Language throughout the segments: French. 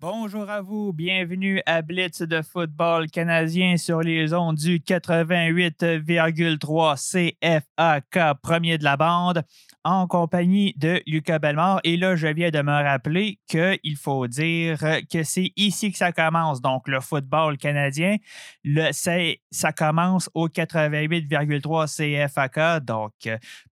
Bonjour à vous, bienvenue à Blitz de football canadien sur les ondes du 88,3 CFAK, premier de la bande, en compagnie de Lucas Belmore. Et là, je viens de me rappeler qu'il faut dire que c'est ici que ça commence. Donc, le football canadien, ça commence au 88,3 CFAK. Donc,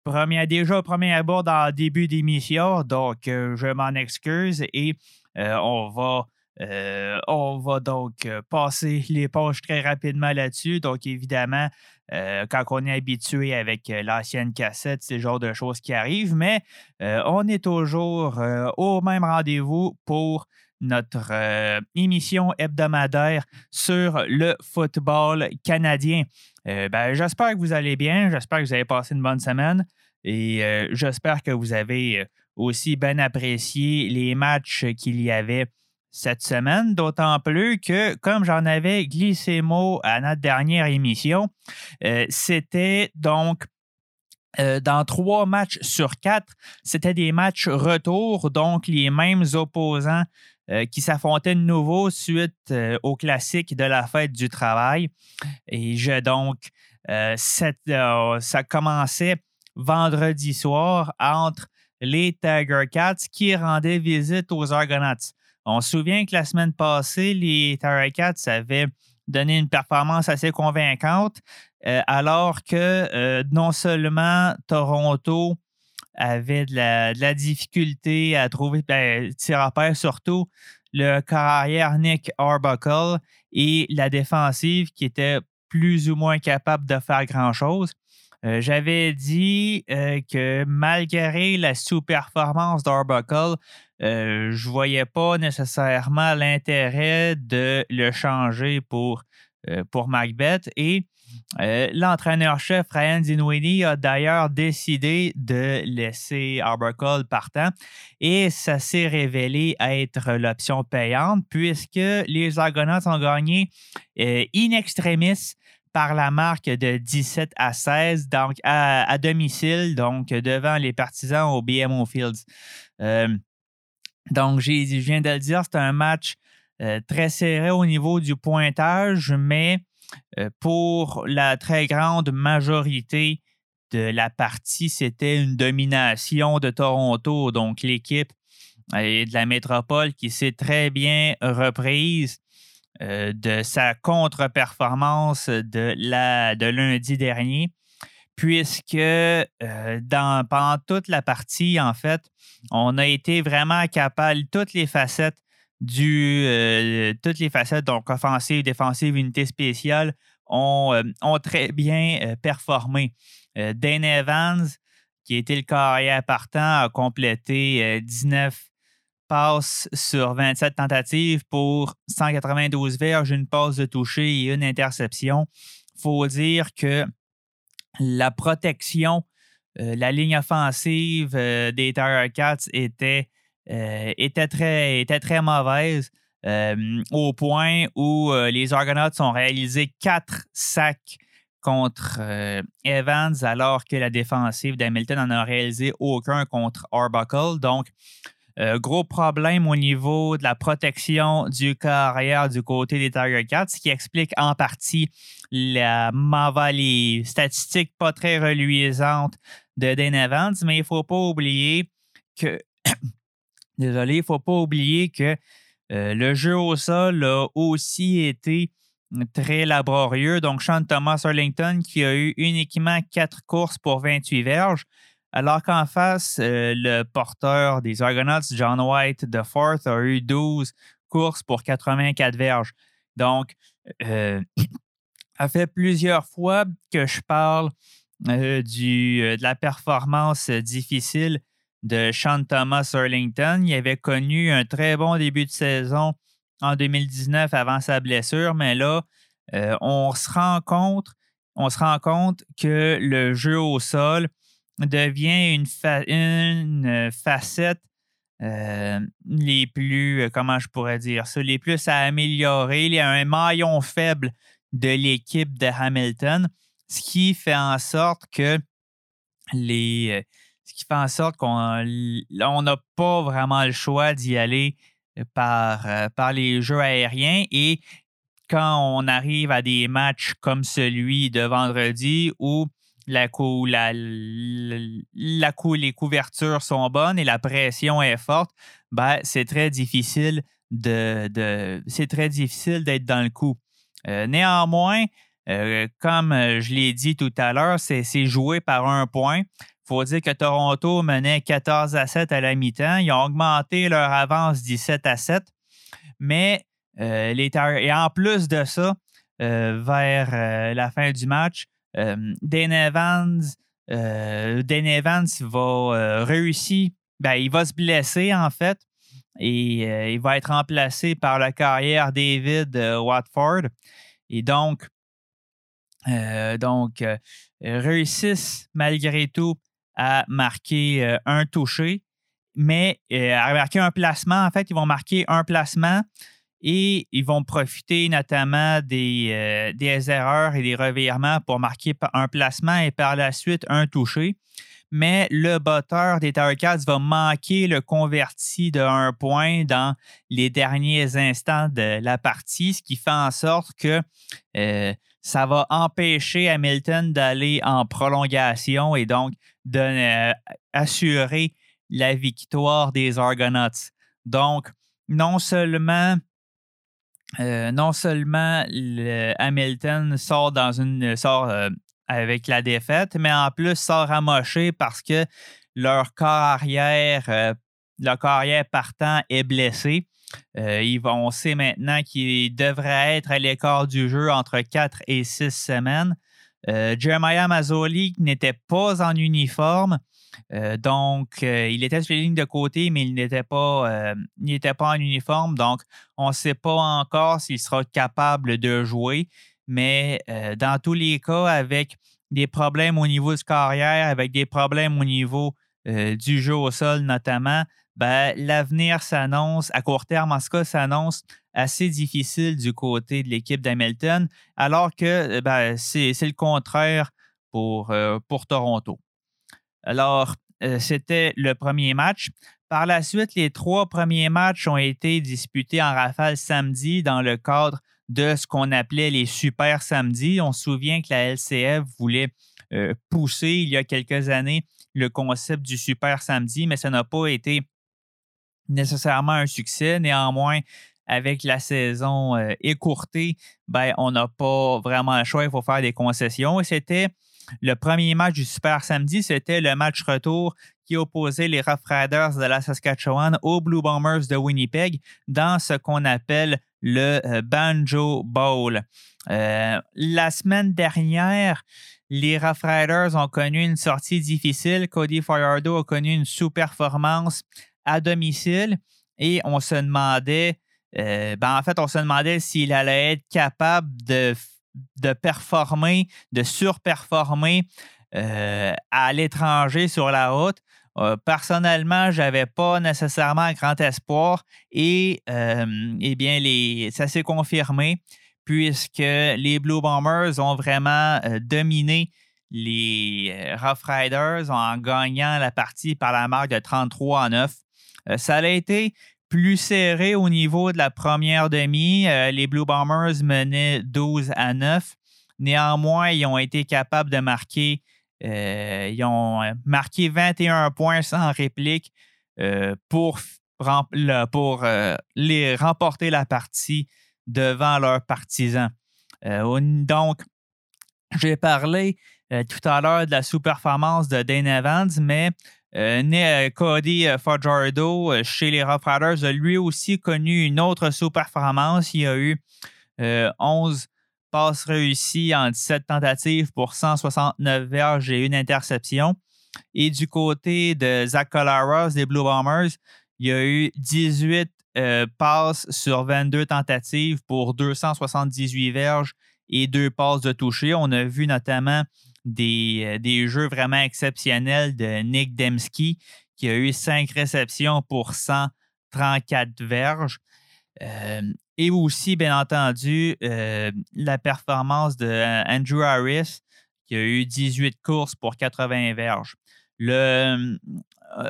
premier, déjà premier abord dans le début d'émission. Donc, je m'en excuse et euh, on va. Euh, on va donc euh, passer les pages très rapidement là-dessus. Donc, évidemment, quand on est habitué avec l'ancienne cassette, c'est le genre de choses qui arrivent, mais on est toujours au même rendez-vous pour notre émission hebdomadaire sur le football canadien. Ben, j'espère que vous allez bien, j'espère que vous avez passé une bonne semaine et j'espère que vous avez aussi bien apprécié les matchs qu'il y avait cette semaine, d'autant plus que, comme j'en avais glissé mot à notre dernière émission, euh, c'était donc euh, dans trois matchs sur quatre, c'était des matchs retour, donc les mêmes opposants euh, qui s'affrontaient de nouveau suite au classique de la fête du travail. Et je donc, ça commençait vendredi soir entre les Tiger Cats qui rendaient visite aux Argonauts. On se souvient que la semaine passée, les Tiger Cats avaient donné une performance assez convaincante, euh, alors que euh, non seulement Toronto avait de la, difficulté à trouver ben, tir surtout le carrière Nick Arbuckle et la défensive qui était plus ou moins capable de faire grand-chose. Euh, j'avais dit euh, que malgré la sous-performance d'Arbuckle, euh, je ne voyais pas nécessairement l'intérêt de le changer pour, pour Macbeth. Et l'entraîneur-chef Ryan Dinwiddie a d'ailleurs décidé de laisser Arbuckle partant. Et ça s'est révélé être l'option payante puisque les Argonauts ont gagné in extremis par la marque de 17 à 16, donc à, domicile, donc devant les partisans au BMO Fields. Euh, donc, je viens de le dire, c'est un match euh, très serré au niveau du pointage, mais euh, pour la très grande majorité de la partie, c'était une domination de Toronto. Donc, l'équipe de la métropole qui s'est très bien reprise euh, de sa contre-performance de, lundi dernier, puisque euh, pendant toute la partie, en fait, on a été vraiment capable, toutes les facettes euh, toutes les facettes, donc offensive, défensive, unité spéciale, ont, ont très bien performé. Dane Evans, qui était le carrière partant, a complété 19 passe sur 27 tentatives pour 192 verges, une passe de toucher et une interception. Faut dire que la protection, euh, la ligne offensive euh, des Tiger Cats était, euh, était, très, était très mauvaise. au point où les Argonauts ont réalisé quatre sacs contre Evans, alors que la défensive d'Hamilton n'en a réalisé aucun contre Arbuckle. Donc, euh, gros problème au niveau de la protection du carrière du côté des Tiger Cats, ce qui explique en partie la les statistiques pas très reluisantes de Dan Evans, mais il faut pas oublier que désolé, il faut pas oublier que euh, le jeu au sol a aussi été très laborieux. Donc, Sean Thomas Arlington, qui a eu uniquement quatre courses pour 28 verges, alors qu'en face, euh, le porteur des Argonauts, John White de Fourth, a eu 12 courses pour 84 verges. Donc, euh, ça fait plusieurs fois que je parle euh, du, de la performance difficile de Sean Thomas Arlington. Il avait connu un très bon début de saison en 2019 avant sa blessure, mais là, on se rend compte, on se rend compte que le jeu au sol, devient une, euh, facette euh, les plus, euh, comment je pourrais dire ça, les plus à améliorer. Il y a un maillon faible de l'équipe de Hamilton, ce qui fait en sorte que les. Ce qui fait en sorte qu'on n'a pas vraiment le choix d'y aller par, par les jeux aériens et quand on arrive à des matchs comme celui de vendredi où la, la, les couvertures sont bonnes et la pression est forte, ben, c'est très difficile de, c'est très difficile d'être dans le coup. Euh, néanmoins, euh, comme euh, je l'ai dit tout à l'heure, c'est joué par un point. Il faut dire que Toronto menait 14 à 7 à la mi-temps. Ils ont augmenté leur avance 17 à 7. Mais les et en plus de ça, vers la fin du match, Dane Evans, Evans va réussir, ben, il va se blesser en fait et euh, il va être remplacé par la carrière David euh, Watford. Et donc, euh, donc réussissent malgré tout à marquer un touché, mais à marquer un placement. En fait, ils vont marquer un placement et ils vont profiter notamment des, des erreurs et des revirements pour marquer un placement et par la suite un touché mais le botteur des Cats va manquer le converti de un point dans les derniers instants de la partie, ce qui fait en sorte que euh, ça va empêcher Hamilton d'aller en prolongation et donc d'assurer euh, la victoire des Argonauts. Donc, non seulement euh, non seulement Hamilton sort une sort avec la défaite, mais en plus sort amoché parce que leur corps euh, partant est blessé. Euh, ils on sait maintenant qu'il devrait être à l'écart du jeu entre 4 et 6 semaines. Euh, Jeremiah Mazzoli n'était pas en uniforme, donc il était sur les lignes de côté, mais il n'était pas, pas en uniforme. Donc, on ne sait pas encore s'il sera capable de jouer mais euh, dans tous les cas, avec des problèmes au niveau de carrière, avec des problèmes au niveau euh, du jeu au sol notamment, ben, l'avenir s'annonce, à court terme en ce cas, s'annonce assez difficile du côté de l'équipe d'Hamilton, alors que euh, ben, c'est le contraire pour, pour Toronto. Alors, c'était le premier match. Par la suite, les trois premiers matchs ont été disputés en rafale samedi dans le cadre de ce qu'on appelait les super samedis. On se souvient que la LCF voulait euh, pousser il y a quelques années le concept du super samedi, mais ça n'a pas été nécessairement un succès. Néanmoins, avec la saison euh, écourtée, ben, on n'a pas vraiment le choix, il faut faire des concessions. C'était le premier match du Super Samedi, c'était le match retour qui opposait les Rough Riders de la Saskatchewan aux Blue Bombers de Winnipeg dans ce qu'on appelle le euh, Banjo Bowl. Euh, la semaine dernière, les Rough Riders ont connu une sortie difficile. Cody Fajardo a connu une sous-performance à domicile et on se demandait, euh, ben en fait, on se demandait s'il allait être capable de, de performer, de surperformer à l'étranger sur la route. Euh, personnellement, je n'avais pas nécessairement un grand espoir et euh, eh bien, ça s'est confirmé puisque les Blue Bombers ont vraiment euh, dominé les Rough Riders en gagnant la partie par la marque de 33 à 9. ça a été plus serré au niveau de la première demi. les Blue Bombers menaient 12 à 9. Néanmoins, ils ont été capables de marquer euh, ils ont euh, marqué 21 points sans réplique euh, pour, pour les remporter la partie devant leurs partisans. donc, j'ai parlé tout à l'heure de la sous-performance de Dane Evans, mais Cody Fajardo chez les Rough Riders a lui aussi connu une autre sous-performance. Il a eu 11 passe réussie en 17 tentatives pour 169 verges et une interception. Et du côté de Zach Colaros des Blue Bombers, il y a eu 18 euh, passes sur 22 tentatives pour 278 verges et deux passes de toucher. On a vu notamment des, euh, des jeux vraiment exceptionnels de Nick Demski qui a eu 5 réceptions pour 134 verges. Euh, et aussi, bien entendu, euh, la performance de Andrew Harris, qui a eu 18 courses pour 80 verges. Le,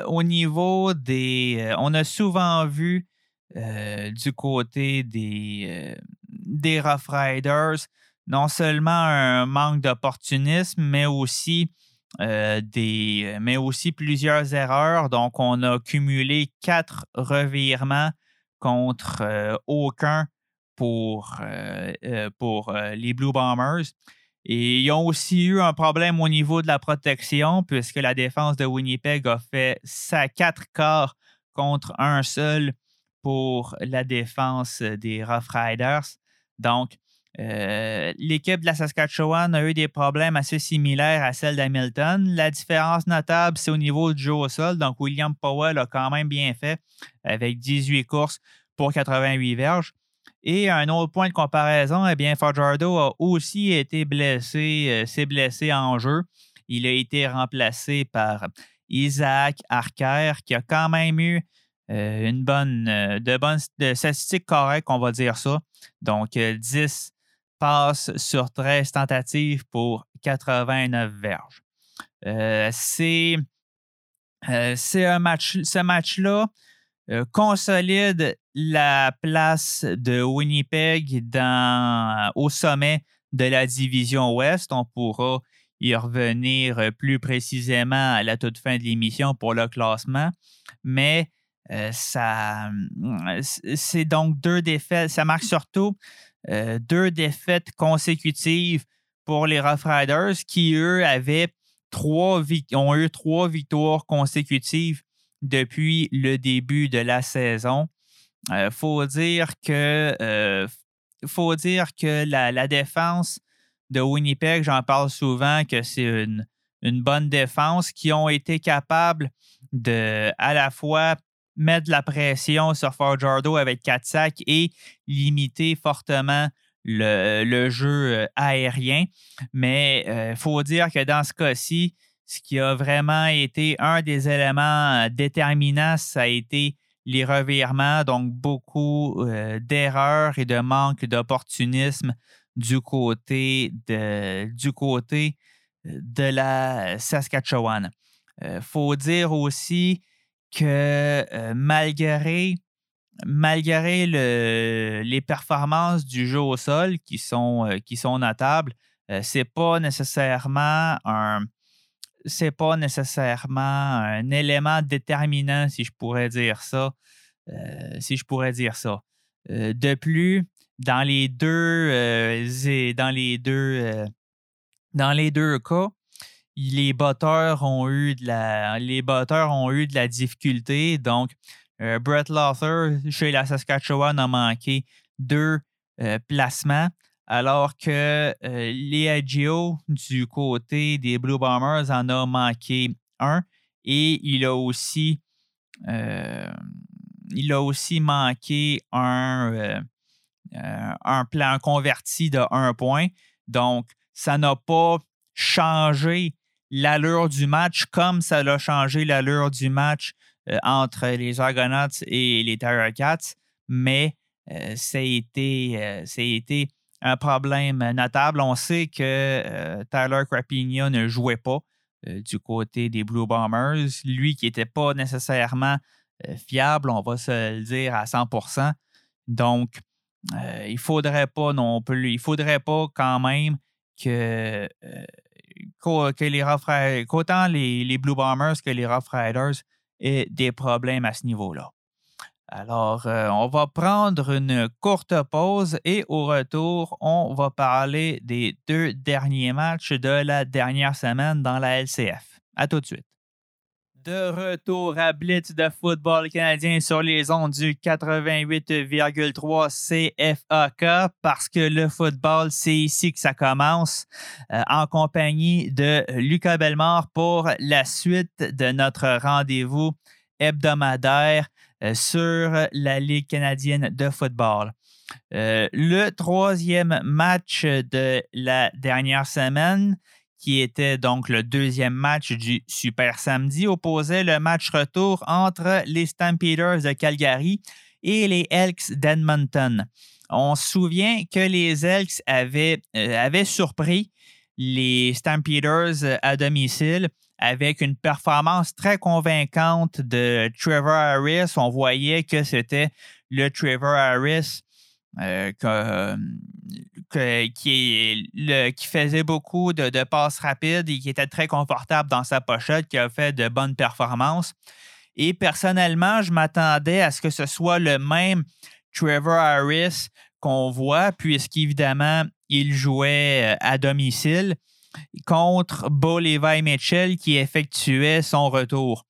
au niveau des. on a souvent vu du côté des Rough Riders, non seulement un manque d'opportunisme, mais aussi des, mais aussi plusieurs erreurs. Donc, on a cumulé quatre revirements contre aucun pour, pour les Blue Bombers. Et ils ont aussi eu un problème au niveau de la protection, puisque la défense de Winnipeg a fait sa quatre quarts contre un seul pour la défense des Rough Riders. Donc, euh, l'équipe de la Saskatchewan a eu des problèmes assez similaires à celle d'Hamilton. La différence notable, c'est au niveau du jeu au sol. Donc, William Powell a quand même bien fait avec 18 courses pour 88 verges. Et un autre point de comparaison, eh bien, Fajardo a aussi été blessé, euh, s'est blessé en jeu. Il a été remplacé par Isaac Archer, qui a quand même eu euh, une bonne, de bonnes statistiques correctes, on va dire ça. Donc, 10 passes sur 13 tentatives pour 89 verges. c'est, un match, ce match-là consolide la place de Winnipeg au sommet de la division Ouest. On pourra y revenir plus précisément à la toute fin de l'émission pour le classement. Mais euh, ça, c'est donc deux défaites. Ça marque surtout euh, deux défaites consécutives pour les Rough Riders qui, eux, avaient trois ont eu trois victoires consécutives depuis le début de la saison. Euh, faut dire que, euh, faut dire que la, défense de Winnipeg, j'en parle souvent, que c'est une, une, bonne défense qui ont été capables de à la fois mettre la pression sur Fajardo avec 4 sacs et limiter fortement le, jeu euh, aérien. Mais il faut dire que dans ce cas-ci, ce qui a vraiment été un des éléments déterminants, ça a été les revirements, donc beaucoup euh, d'erreurs et de manque d'opportunisme du côté de, du côté euh, de la Saskatchewan. Il euh, faut dire aussi que malgré, malgré les performances du jeu au sol qui sont, qui sont notables, ce n'est pas nécessairement un, c'est pas nécessairement un élément déterminant, si je pourrais dire ça. Euh, si je pourrais dire ça. Euh, de plus, dans les deux, euh, dans les deux, dans les deux cas, les batteurs ont eu de la, difficulté. Donc, Brett Lothar chez la Saskatchewan a manqué deux placements alors que euh, du côté des Blue Bombers, en a manqué un. Et il a aussi, euh, il manqué un, euh, un plan converti de un point. Donc, ça n'a pas changé l'allure du match comme ça l'a changé l'allure du match entre les Argonauts et les Terror Cats, mais ça a été, ça a été un problème notable. On sait que euh, Tyler Crapigna ne jouait pas euh, du côté des Blue Bombers. Lui qui n'était pas nécessairement euh, fiable, on va se le dire à 100% Donc, il ne faudrait pas non plus, il faudrait pas quand même que, que les qu'autant les, les Blue Bombers que les Rough Riders aient des problèmes à ce niveau-là. Alors, euh, on va prendre une courte pause et au retour, on va parler des deux derniers matchs de la dernière semaine dans la LCF. À tout de suite. De retour à Blitz de football canadien sur les ondes du 88,3 CFAK parce que le football, c'est ici que ça commence euh, en compagnie de Lucas Belmort pour la suite de notre rendez-vous hebdomadaire euh, sur la Ligue canadienne de football. Euh, le troisième match de la dernière semaine, qui était donc le deuxième match du Super Samedi, opposait le match retour entre les Stampeders de Calgary et les Elks d'Edmonton. On se souvient que les Elks avaient, euh, surpris les Stampeders à domicile avec une performance très convaincante de Trevor Harris. On voyait que c'était le Trevor Harris euh, qui, qui, faisait beaucoup de, passes rapides et qui était très confortable dans sa pochette, qui a fait de bonnes performances. Et personnellement, je m'attendais à ce que ce soit le même Trevor Harris qu'on voit, puisqu'évidemment, il jouait euh, à domicile contre Bo Levi Mitchell qui effectuait son retour.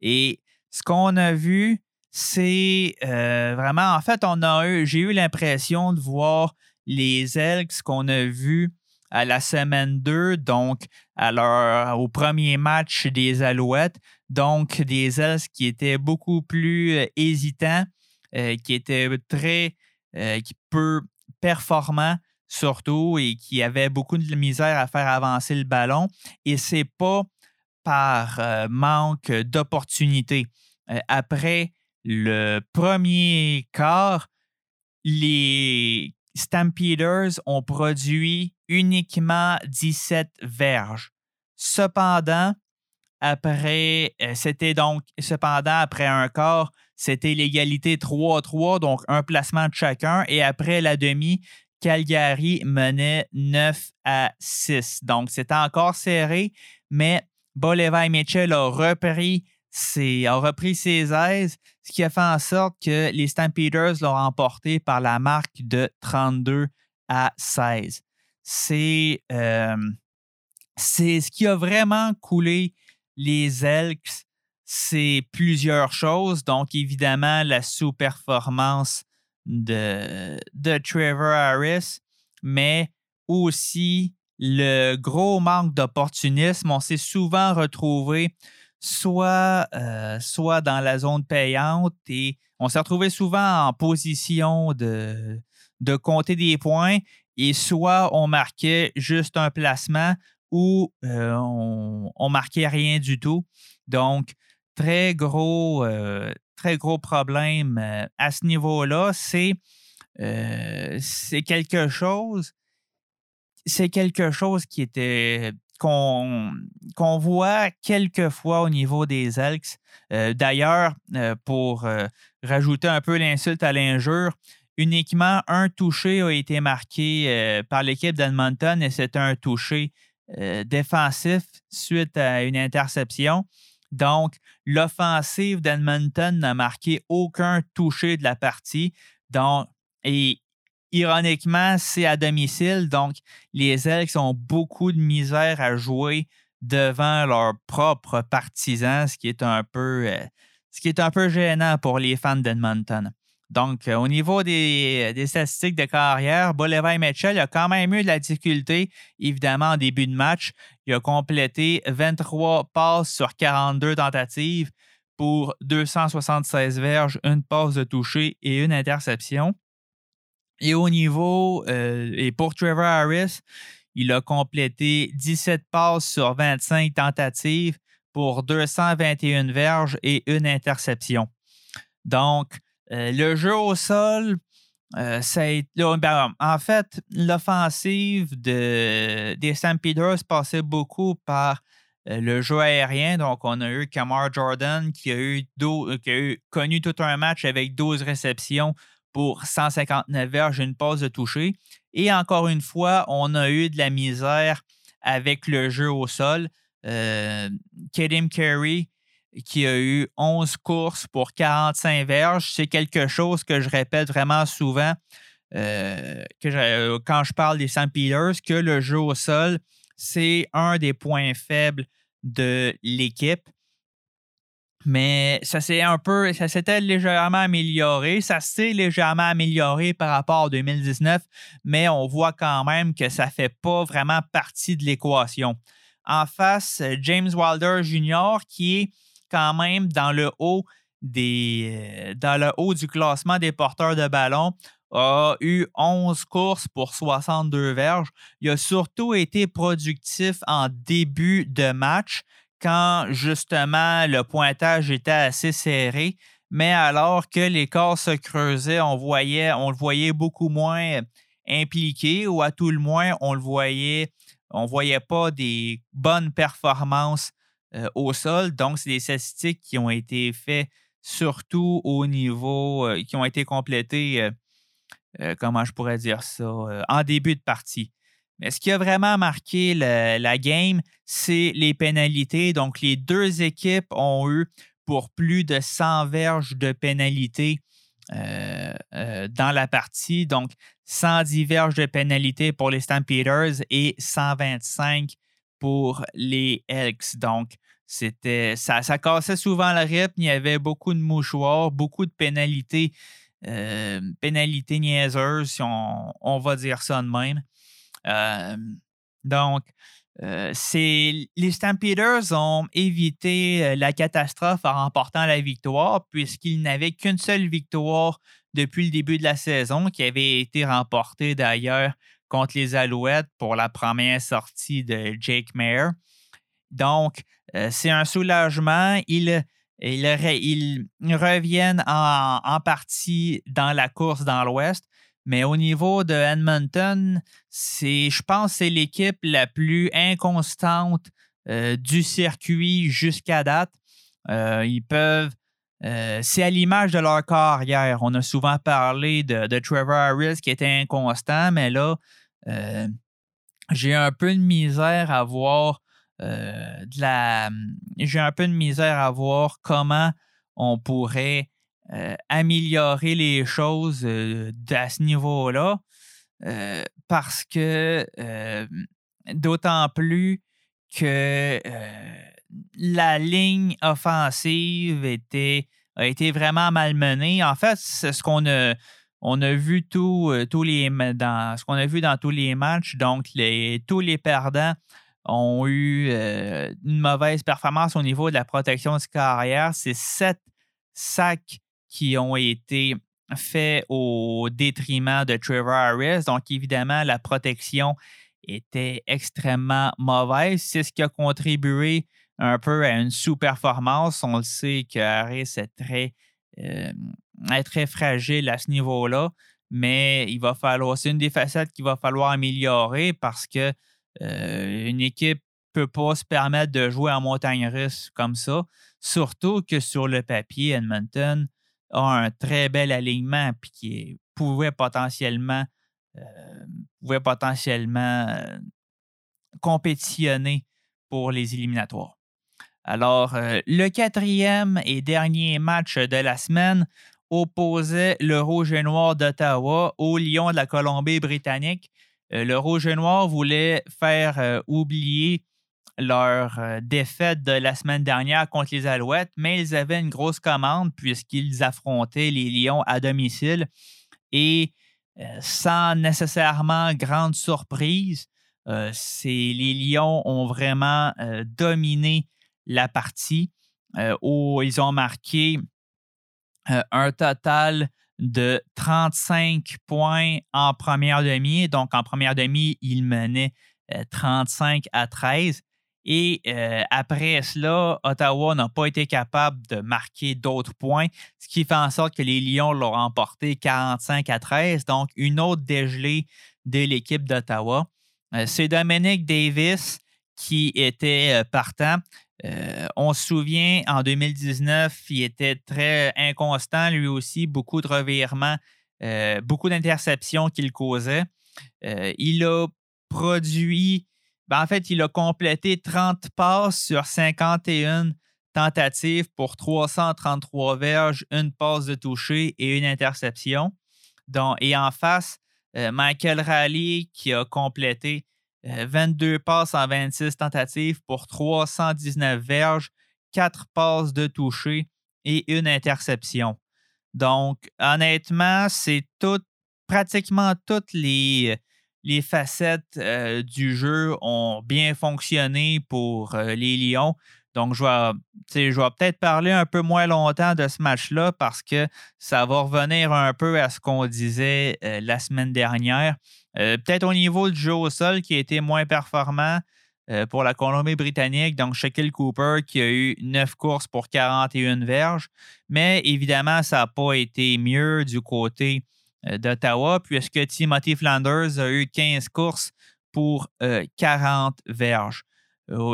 Et ce qu'on a vu, c'est euh, vraiment, en fait, on a eu, j'ai eu l'impression de voir les Elks qu'on a vus à la semaine 2, donc au premier match des Alouettes, donc des Elks qui étaient beaucoup plus euh, hésitants, euh, qui étaient très, peu performants surtout et qui avaient beaucoup de misère à faire avancer le ballon. Et c'est pas par manque d'opportunité. après le premier quart, les Stampeders ont produit uniquement 17 verges. Cependant, après, euh, c'était donc, cependant, après un quart, c'était l'égalité 3-3, donc un placement de chacun. Et après la demi, Calgary menait 9 à 6. Donc, c'était encore serré, mais Bolivar Mitchell a repris a repris ses aises, ce qui a fait en sorte que les Stampeders l'ont remporté par la marque de 32 à 16. Euh, c'est ce qui a vraiment coulé les Elks, c'est plusieurs choses. Donc, évidemment, la sous-performance de, de Trevor Harris, mais aussi le gros manque d'opportunisme. On s'est souvent retrouvé soit, euh, soit dans la zone payante et on s'est retrouvé souvent en position de, compter des points et soit on marquait juste un placement ou euh, on, marquait rien du tout. Donc, très gros, euh, très gros problème à ce niveau-là. C'est, c'est quelque chose. C'est quelque chose qui était qu'on voit quelquefois au niveau des Elks. Euh, d'ailleurs, euh, pour euh, rajouter un peu l'insulte à l'injure, uniquement un touché a été marqué par l'équipe d'Edmonton et c'est un touché défensif suite à une interception. Donc, l'offensive d'Edmonton n'a marqué aucun touché de la partie. Donc, et ironiquement, c'est à domicile, donc les Elks ont beaucoup de misère à jouer devant leurs propres partisans, ce qui est un peu, euh, ce qui est un peu gênant pour les fans d'Edmonton. Donc, euh, au niveau des, statistiques de carrière, Bolivar Mitchell a quand même eu de la difficulté, évidemment, en début de match. Il a complété 23 passes sur 42 tentatives pour 276 verges, une passe de toucher et une interception. Et au niveau, euh, et pour Trevor Harris, il a complété 17 passes sur 25 tentatives pour 221 verges et une interception. Donc, euh, le jeu au sol, euh, ben, en fait, l'offensive de, des Stampeders passait beaucoup par le jeu aérien. Donc, on a eu Kamar Jordan qui a, eu, qui a eu, connu tout un match avec 12 réceptions pour 159 verges une pause de toucher. Et encore une fois, on a eu de la misère avec le jeu au sol. Euh, Carey, qui a eu 11 courses pour 45 verges, c'est quelque chose que je répète vraiment souvent euh, que euh, quand je parle des Stampeders, que le jeu au sol, c'est un des points faibles de l'équipe mais ça s'est un peu, ça s'était légèrement amélioré. Ça s'est légèrement amélioré par rapport à 2019, mais on voit quand même que ça ne fait pas vraiment partie de l'équation. En face, James Wilder Jr., qui est quand même dans le haut des, dans le haut du classement des porteurs de ballon, a eu 11 courses pour 62 verges. Il a surtout été productif en début de match quand justement le pointage était assez serré, mais alors que l'écart se creusait, on, le voyait beaucoup moins impliqué ou à tout le moins, on le voyait, on ne voyait pas des bonnes performances euh, au sol. Donc, c'est des statistiques qui ont été faites surtout au niveau qui ont été complétés, comment je pourrais dire ça, en début de partie. Mais ce qui a vraiment marqué la game, c'est les pénalités. Donc, les deux équipes ont eu pour plus de 100 verges de pénalités dans la partie. Donc, 110 verges de pénalités pour les Stampeders et 125 pour les Elks. Donc, c'était ça, ça cassait souvent le rythme. Il y avait beaucoup de mouchoirs, beaucoup de pénalités, euh, pénalités niaiseuses, si on, va dire ça de même. Donc, les Stampeders ont évité la catastrophe en remportant la victoire, puisqu'ils n'avaient qu'une seule victoire depuis le début de la saison, qui avait été remportée d'ailleurs contre les Alouettes pour la première sortie de Jake Mayer. Donc, c'est un soulagement. Ils, reviennent en, partie dans la course dans l'Ouest. Mais au niveau de Edmonton, je pense c'est l'équipe la plus inconstante euh, du circuit jusqu'à date. Euh, ils peuvent. c'est à l'image de leur carrière. On a souvent parlé de, de Trevor Harris qui était inconstant, mais là, euh, j'ai un peu de misère à voir euh, de la. J'ai un peu de misère à voir comment on pourrait euh, améliorer les choses à ce niveau-là. parce que d'autant plus que la ligne offensive était, a été vraiment malmenée. En fait, c'est ce qu'on a on a vu euh, tous les dans ce qu'on a vu dans tous les matchs. Donc, tous les perdants ont eu euh, une mauvaise performance au niveau de la protection de carrière. C'est sept sacs qui ont été faits au détriment de Trevor Harris. Donc, évidemment, la protection était extrêmement mauvaise. C'est ce qui a contribué un peu à une sous-performance. On le sait que Harris est très euh, très fragile à ce niveau-là, mais il va falloir, c'est une des facettes qu'il va falloir améliorer parce que euh, une équipe ne peut pas se permettre de jouer en montagne russe comme ça, surtout que sur le papier, Edmonton un très bel alignement puis qui pouvait potentiellement euh, pouvait potentiellement compétitionner pour les éliminatoires. Alors, euh, le quatrième et dernier match de la semaine opposait le Rouge et Noir d'Ottawa au Lion de la Colombie-Britannique. Euh, le Rouge et Noir voulait faire euh, oublier leur défaite de la semaine dernière contre les Alouettes, mais ils avaient une grosse commande puisqu'ils affrontaient les Lions à domicile. Et sans nécessairement grande surprise, les Lions ont vraiment dominé la partie euh, où ils ont marqué euh, un total de 35 points en première demi. Donc, en première demi, ils menaient 35 euh, à 13. Et après cela, Ottawa n'a pas été capable de marquer d'autres points, ce qui fait en sorte que les Lions l'ont remporté 45 à 13. Donc, une autre dégelée de l'équipe d'Ottawa. C'est Dominic Davis qui était partant. Euh, on se souvient, en 2019, il était très inconstant, lui aussi, beaucoup de revirements, euh, beaucoup d'interceptions qu'il causait. Euh, il a produit, ben, en fait, il a complété 30 passes sur 51 tentatives pour 333 verges, une passe de toucher et une interception. et en face, Michael Raleigh qui a complété 22 euh, passes en 26 tentatives pour 319 verges, 4 passes de toucher et une interception. Donc, honnêtement, c'est tout, pratiquement toutes les, les facettes euh, du jeu ont bien fonctionné pour euh, les Lions. Donc, je vais, peut-être parler un peu moins longtemps de ce match-là parce que ça va revenir un peu à ce qu'on disait la semaine dernière. Euh, peut-être au niveau du jeu au sol qui a été moins performant euh, pour la Colombie-Britannique. Donc, Shaquille Cooper qui a eu 9 courses pour 41 verges. Mais évidemment, ça n'a pas été mieux du côté euh, d'Ottawa puisque Timothy Flanders a eu 15 courses pour 40 verges?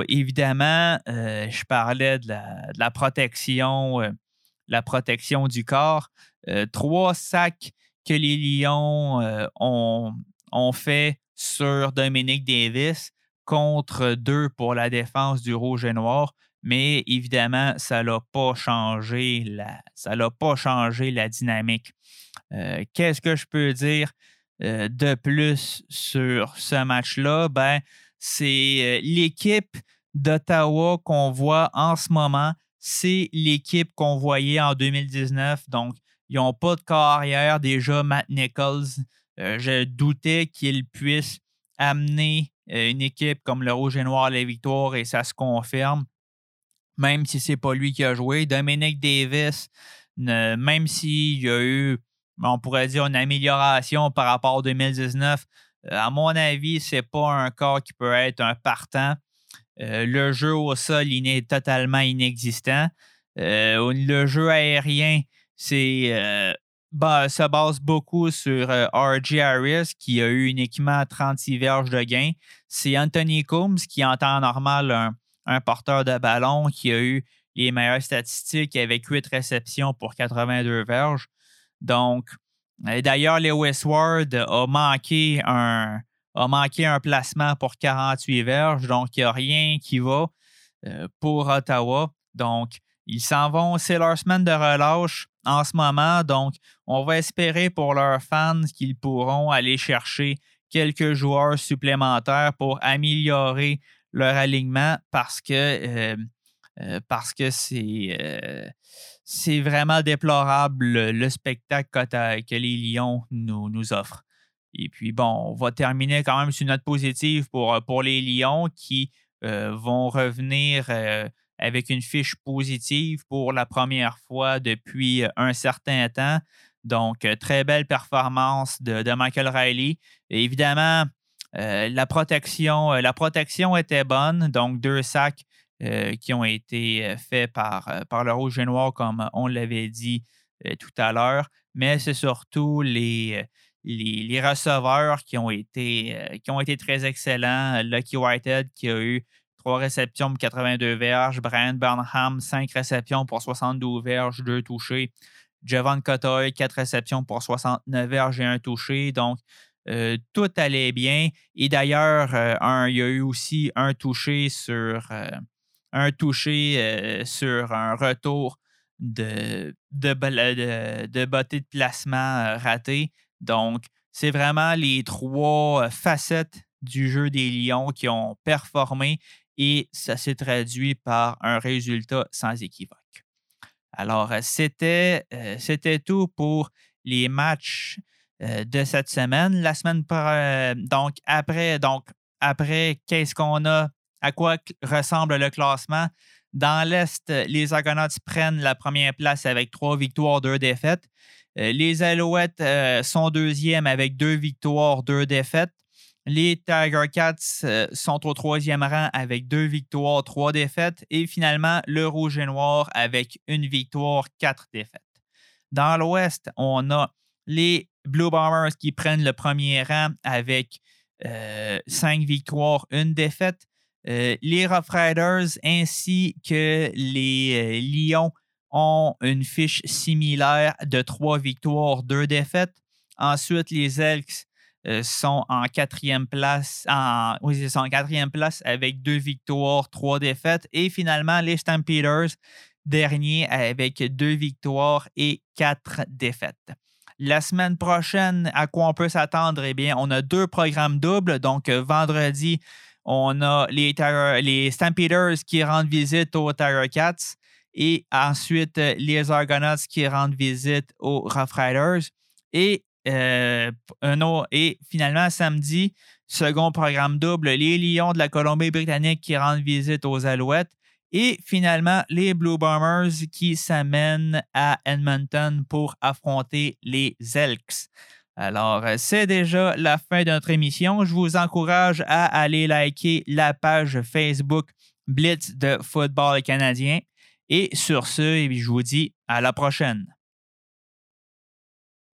évidemment, je parlais de la, protection la protection du corps. trois sacs que les Lions ont, ont fait sur Dominique Davis contre deux pour la défense du Rouge et Noir. Mais évidemment, ça n'a pas changé la, ça pas changé la dynamique. Euh, qu'est-ce que je peux dire euh, de plus sur ce match-là? Ben, c'est euh, l'équipe d'Ottawa qu'on voit en ce moment. C'est l'équipe qu'on voyait en 2019. Donc, ils n'ont pas de carrière déjà. Matt Nichols, je doutais qu'il puisse amener une équipe comme le Rouge et Noir à la victoire et ça se confirme même si ce n'est pas lui qui a joué. Dominic Davis, même s'il y a eu, on pourrait dire, une amélioration par rapport au 2019, euh, à mon avis, ce n'est pas un corps qui peut être un partant. Euh, le jeu au sol, il est totalement inexistant. Euh, le jeu aérien, c'est se base beaucoup sur R.J. Harris, qui a eu uniquement 36 verges de gain. C'est Anthony Coombs, qui en temps normal un, un porteur de ballon qui a eu les meilleures statistiques avec 8 réceptions pour 82 verges. Donc, d'ailleurs, Lewis Ward a manqué un, a manqué un placement pour 48 verges, donc il n'y a rien qui va euh, pour Ottawa. Donc, ils s'en vont, c'est leur semaine de relâche en ce moment, donc on va espérer pour leurs fans qu'ils pourront aller chercher quelques joueurs supplémentaires pour améliorer leur alignement parce que, que c'est, vraiment déplorable le, spectacle que, les Lions nous, nous, offrent. Et puis, bon, on va terminer quand même sur une note positive pour, pour les Lions qui vont revenir avec une fiche positive pour la première fois depuis un certain temps. Donc, très belle performance de, de Michael Riley. évidemment, euh, la, protection, euh, la protection était bonne, donc deux sacs euh, qui ont été faits par, par le rouge et noir, comme on l'avait dit tout à l'heure, mais c'est surtout les, les, receveurs qui ont, été, qui ont été très excellents. Lucky Whitehead qui a eu trois réceptions pour 82 verges, Brian Burnham, cinq réceptions pour 72 verges, deux touchés. Javon Cotoy, quatre réceptions pour 69 verges et un touché. Donc, euh, tout allait bien. Et d'ailleurs, euh, il y a eu aussi un touché sur euh, un touché sur un retour de, de, de, de de placement raté. Donc, c'est vraiment les trois facettes du jeu des Lions qui ont performé et ça s'est traduit par un résultat sans équivoque. Alors, c'était tout pour les matchs euh, de cette semaine. La semaine euh, donc après, donc après, qu'est-ce qu'on a? À quoi ressemble le classement? Dans l'Est, les Argonauts prennent la première place avec trois victoires, deux défaites. Euh, les Alouettes sont deuxièmes avec deux victoires, deux défaites. Les Tiger Cats sont au troisième rang avec deux victoires, trois défaites. Et finalement, le Rouge et Noir avec une victoire, quatre défaites. Dans l'Ouest, on a les Blue Bombers qui prennent le premier rang avec euh, cinq victoires, une défaite. Euh, les Rough Riders ainsi que les euh, Lions ont une fiche similaire de trois victoires, deux défaites. Ensuite, les Elks sont en quatrième place, sont en quatrième place avec deux victoires, trois défaites. Et finalement, les Stampeders, dernier avec deux victoires et quatre défaites. La semaine prochaine, à quoi on peut s'attendre? Eh bien, on a deux programmes doubles. Donc, euh, vendredi, on a les, les Stampeders qui rendent visite aux Tiger Cats et ensuite euh, les Argonauts qui rendent visite aux Rough Riders. Euh, et finalement, samedi, second programme double, les Lions de la Colombie-Britannique qui rendent visite aux Alouettes. Et finalement, les Blue Bombers qui s'amènent à Edmonton pour affronter les Elks. Alors, euh, c'est déjà la fin de notre émission. Je vous encourage à aller liker la page Facebook Blitz de football canadien. Et sur ce, eh je vous dis à la prochaine.